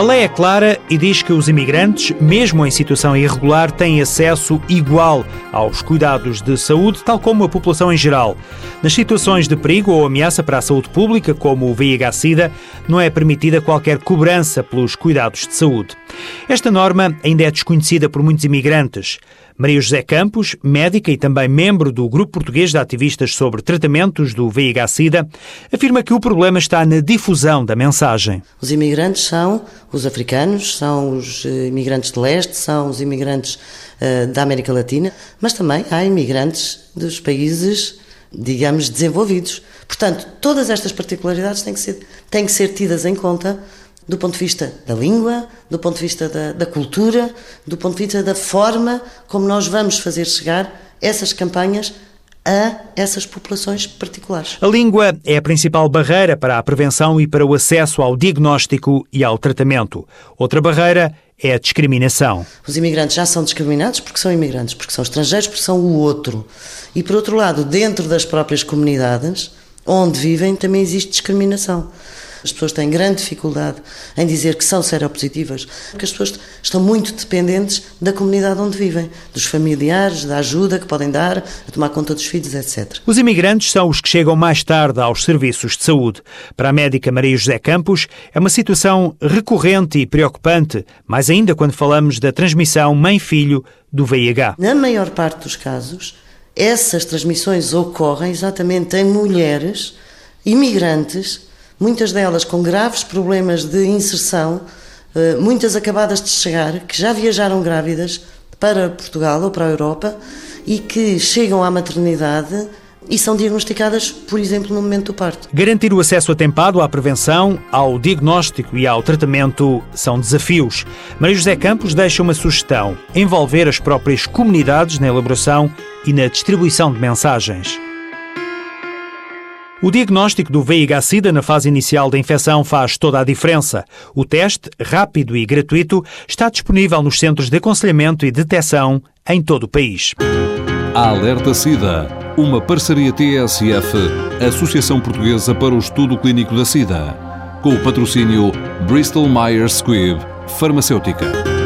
A lei é clara e diz que os imigrantes, mesmo em situação irregular, têm acesso igual aos cuidados de saúde, tal como a população em geral. Nas situações de perigo ou ameaça para a saúde pública, como o VIH-Sida, não é permitida qualquer cobrança pelos cuidados de saúde. Esta norma ainda é desconhecida por muitos imigrantes. Maria José Campos, médica e também membro do Grupo Português de Ativistas sobre Tratamentos do VIH-Sida, afirma que o problema está na difusão da mensagem. Os imigrantes são os africanos, são os eh, imigrantes de leste, são os imigrantes uh, da América Latina, mas também há imigrantes dos países, digamos, desenvolvidos. Portanto, todas estas particularidades têm que ser, têm que ser tidas em conta do ponto de vista da língua, do ponto de vista da, da, cultura, do ponto de vista da forma como nós vamos fazer chegar essas campanhas a essas populações particulares. A língua é a principal barreira para a prevenção e para o acesso ao diagnóstico e ao tratamento. Outra barreira é a discriminação. Os imigrantes já são discriminados porque são imigrantes, porque são estrangeiros, porque são o outro. E por outro lado, dentro das próprias comunidades onde vivem também existe discriminação. As pessoas têm grande dificuldade em dizer que são seropositivas, porque as pessoas estão muito dependentes da comunidade onde vivem, dos familiares, da ajuda que podem dar, a tomar conta dos filhos, etc. Os imigrantes são os que chegam mais tarde aos serviços de saúde. Para a médica Maria José Campos, é uma situação recorrente e preocupante, mais ainda quando falamos da transmissão mãe-filho do VIH. Na maior parte dos casos, essas transmissões ocorrem exatamente em mulheres imigrantes muitas delas com graves problemas de inserção, eh, muitas acabadas de chegar, que já viajaram grávidas para Portugal ou para a Europa e que chegam à maternidade e são diagnosticadas, por exemplo, no momento do parto. Garantir o acesso atempado à prevenção, ao diagnóstico e ao tratamento são desafios. Maria José Campos deixa uma sugestão: envolver as próprias comunidades na elaboração e na distribuição de mensagens. O diagnóstico do VIH-Sida na fase inicial da infecção faz toda a diferença. O teste, rápido e gratuito, está disponível nos centros de aconselhamento e detecção em todo o país. A Alerta SIDA, uma parceria TSF, Associação Portuguesa para o Estudo Clínico da SIDA, com o patrocínio Bristol Myers Squibb, Farmacêutica.